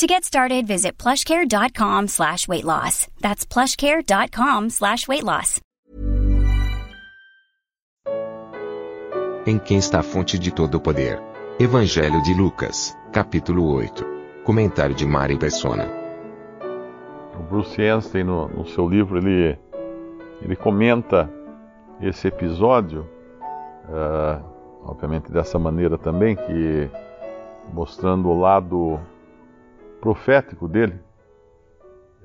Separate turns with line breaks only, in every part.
To get started, visit plushcare.com slash weight loss. That's plushcare.com slash weight loss.
Em quem está a fonte de todo o poder? Evangelho de Lucas, capítulo 8. Comentário de Mari Persona.
O Bruce Einstein, no, no seu livro, ele, ele comenta esse episódio, uh, obviamente dessa maneira também, que mostrando o lado profético dele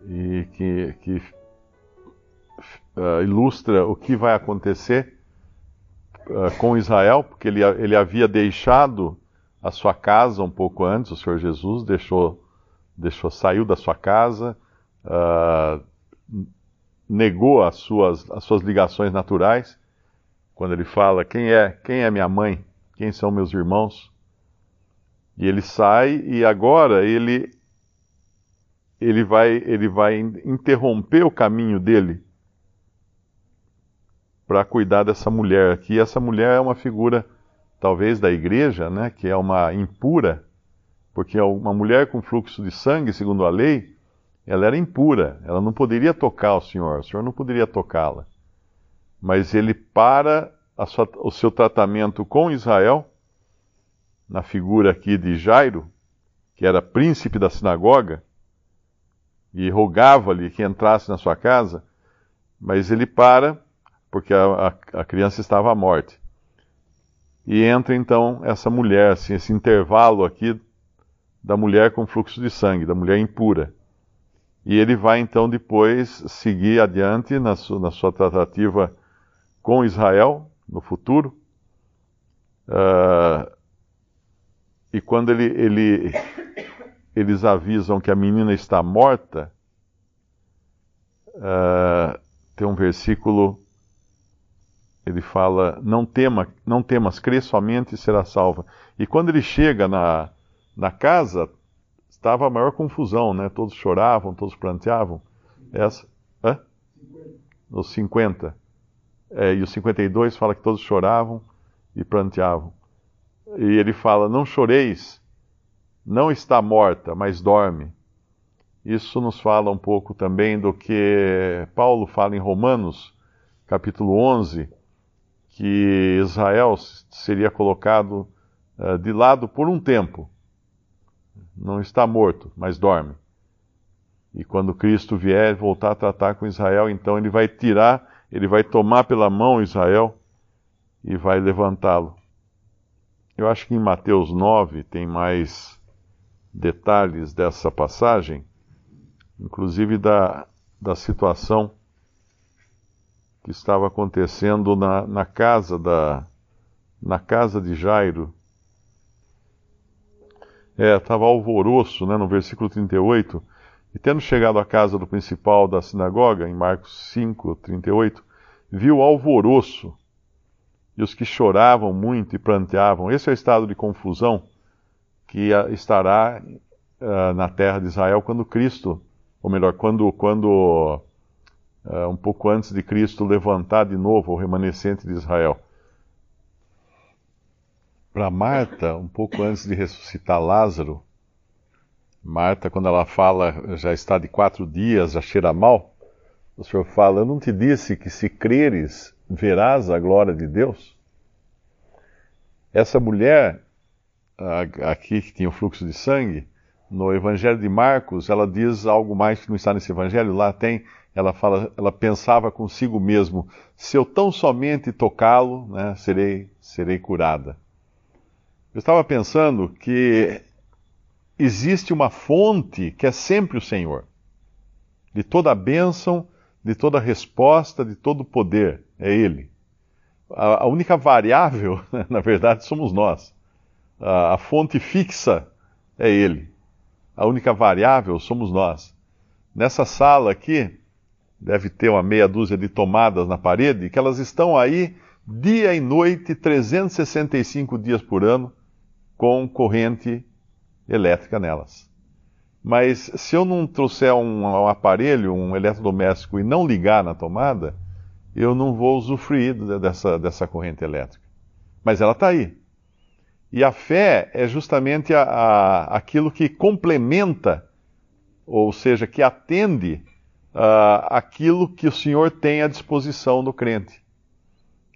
e que, que uh, ilustra o que vai acontecer uh, com Israel, porque ele, ele havia deixado a sua casa um pouco antes, o Senhor Jesus deixou, deixou saiu da sua casa, uh, negou as suas, as suas ligações naturais, quando ele fala quem é quem é minha mãe, quem são meus irmãos, e ele sai e agora ele ele vai, ele vai interromper o caminho dele para cuidar dessa mulher aqui. Essa mulher é uma figura, talvez, da igreja, né, que é uma impura, porque uma mulher com fluxo de sangue, segundo a lei, ela era impura, ela não poderia tocar o Senhor, o Senhor não poderia tocá-la. Mas ele para sua, o seu tratamento com Israel, na figura aqui de Jairo, que era príncipe da sinagoga, e rogava-lhe que entrasse na sua casa, mas ele para, porque a, a, a, criança estava à morte. E entra então essa mulher, assim, esse intervalo aqui da mulher com fluxo de sangue, da mulher impura. E ele vai então depois seguir adiante na, su, na sua tratativa com Israel no futuro. Uh, e quando ele, ele eles avisam que a menina está morta, uh, tem um versículo, ele fala: não, tema, não temas, crê somente e será salva. E quando ele chega na, na casa, estava a maior confusão, né? Todos choravam, todos planteavam. Essa, hã? Os 50. É, e os 52 fala que todos choravam e planteavam. E ele fala: Não choreis, não está morta, mas dorme. Isso nos fala um pouco também do que Paulo fala em Romanos, capítulo 11, que Israel seria colocado uh, de lado por um tempo. Não está morto, mas dorme. E quando Cristo vier voltar a tratar com Israel, então ele vai tirar, ele vai tomar pela mão Israel e vai levantá-lo. Eu acho que em Mateus 9 tem mais detalhes dessa passagem, inclusive da, da situação que estava acontecendo na, na casa da na casa de Jairo. É, estava alvoroço, né, no versículo 38. E tendo chegado à casa do principal da sinagoga, em Marcos 5, 38, viu alvoroço e os que choravam muito e planteavam. Esse é o estado de confusão que estará uh, na terra de Israel quando Cristo, ou melhor, quando, quando uh, um pouco antes de Cristo levantar de novo o remanescente de Israel. Para Marta, um pouco antes de ressuscitar Lázaro, Marta, quando ela fala, já está de quatro dias, já cheira mal, o Senhor fala: Eu não te disse que se creres, verás a glória de Deus? Essa mulher aqui que tinha o fluxo de sangue, no Evangelho de Marcos, ela diz algo mais que não está nesse Evangelho. Lá tem, ela fala, ela pensava consigo mesmo: se eu tão somente tocá-lo, né, serei, serei curada. Eu estava pensando que existe uma fonte que é sempre o Senhor, de toda a bênção, de toda a resposta, de todo o poder, é Ele. A, única variável, na verdade, somos nós a fonte fixa é Ele. A única variável somos nós. Nessa sala aqui, deve ter uma meia dúzia de tomadas na parede, que elas estão aí dia e noite, 365 dias por ano, com corrente elétrica nelas. Mas se eu não trouxer um, um aparelho, um eletrodoméstico, e não ligar na tomada, eu não vou usufruir dessa, dessa corrente elétrica. Mas ela está aí. E a fé é justamente a, a, aquilo que complementa, ou seja, que atende uh, aquilo que o Senhor tem à disposição do crente.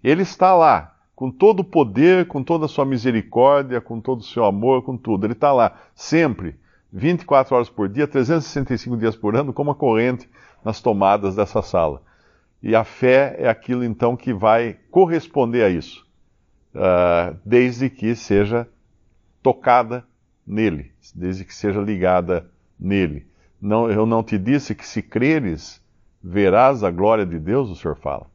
Ele está lá, com todo o poder, com toda a sua misericórdia, com todo o seu amor, com tudo. Ele está lá, sempre, 24 horas por dia, 365 dias por ano, como a corrente nas tomadas dessa sala. E a fé é aquilo então que vai corresponder a isso, uh, desde que seja tocada nele, desde que seja ligada nele. Não, eu não te disse que se creres, verás a glória de Deus, o Senhor fala.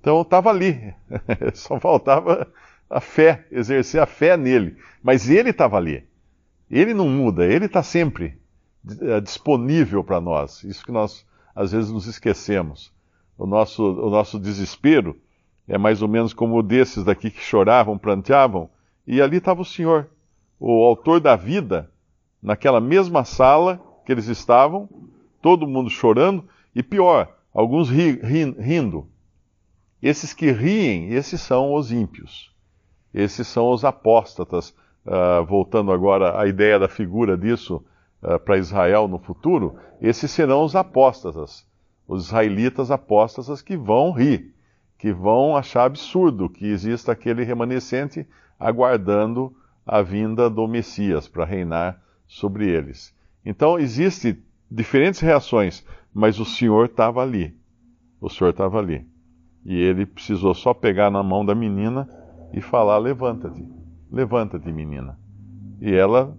Então estava ali, só faltava a fé, exercer a fé nele. Mas ele estava ali. Ele não muda, ele está sempre eh, disponível para nós. Isso que nós às vezes nos esquecemos. O nosso, o nosso desespero é mais ou menos como desses daqui que choravam, pranteavam, e ali estava o Senhor, o autor da vida, naquela mesma sala que eles estavam, todo mundo chorando, e pior, alguns ri, ri, rindo, esses que riem, esses são os ímpios. Esses são os apóstatas. Uh, voltando agora à ideia da figura disso uh, para Israel no futuro, esses serão os apóstatas, os israelitas apóstatas que vão rir, que vão achar absurdo que exista aquele remanescente aguardando a vinda do Messias para reinar sobre eles. Então existem diferentes reações, mas o Senhor estava ali. O Senhor estava ali. E ele precisou só pegar na mão da menina e falar: Levanta-te, levanta-te, menina. E ela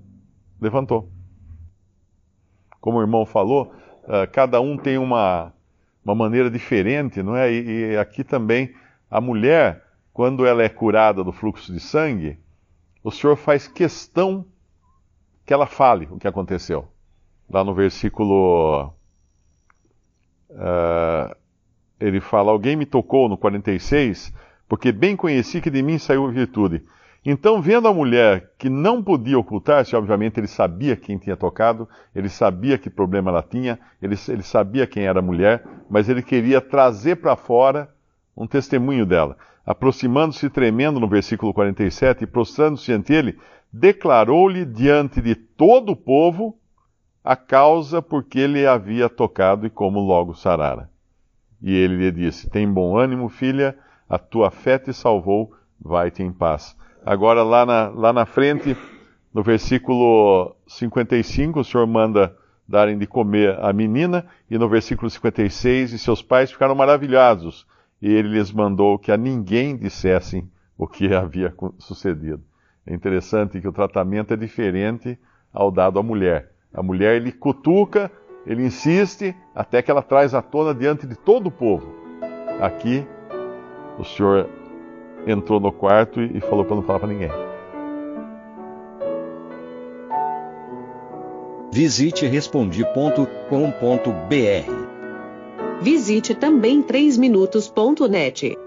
levantou. Como o irmão falou, uh, cada um tem uma, uma maneira diferente, não é? E, e aqui também, a mulher, quando ela é curada do fluxo de sangue, o Senhor faz questão que ela fale o que aconteceu. Lá no versículo. Uh, ele fala: Alguém me tocou no 46, porque bem conheci que de mim saiu virtude. Então, vendo a mulher que não podia ocultar-se, obviamente ele sabia quem tinha tocado, ele sabia que problema ela tinha, ele, ele sabia quem era a mulher, mas ele queria trazer para fora um testemunho dela. Aproximando-se tremendo no versículo 47 e prostrando-se ante ele, declarou-lhe diante de todo o povo a causa por que ele havia tocado e como logo sarara. E ele lhe disse: Tem bom ânimo, filha, a tua fé te salvou, vai-te em paz. Agora, lá na, lá na frente, no versículo 55, o Senhor manda darem de comer a menina, e no versículo 56, e seus pais ficaram maravilhados, e ele lhes mandou que a ninguém dissessem o que havia sucedido. É interessante que o tratamento é diferente ao dado à mulher. A mulher ele cutuca, ele insiste até que ela traz à tona diante de todo o povo. Aqui, o Senhor entrou no quarto e falou para não falar para ninguém.
Visite respondi.com.br.
Visite também 3minutos.net.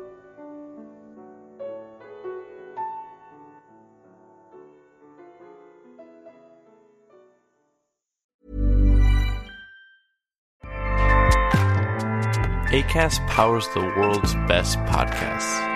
ACAST powers the world's best podcasts.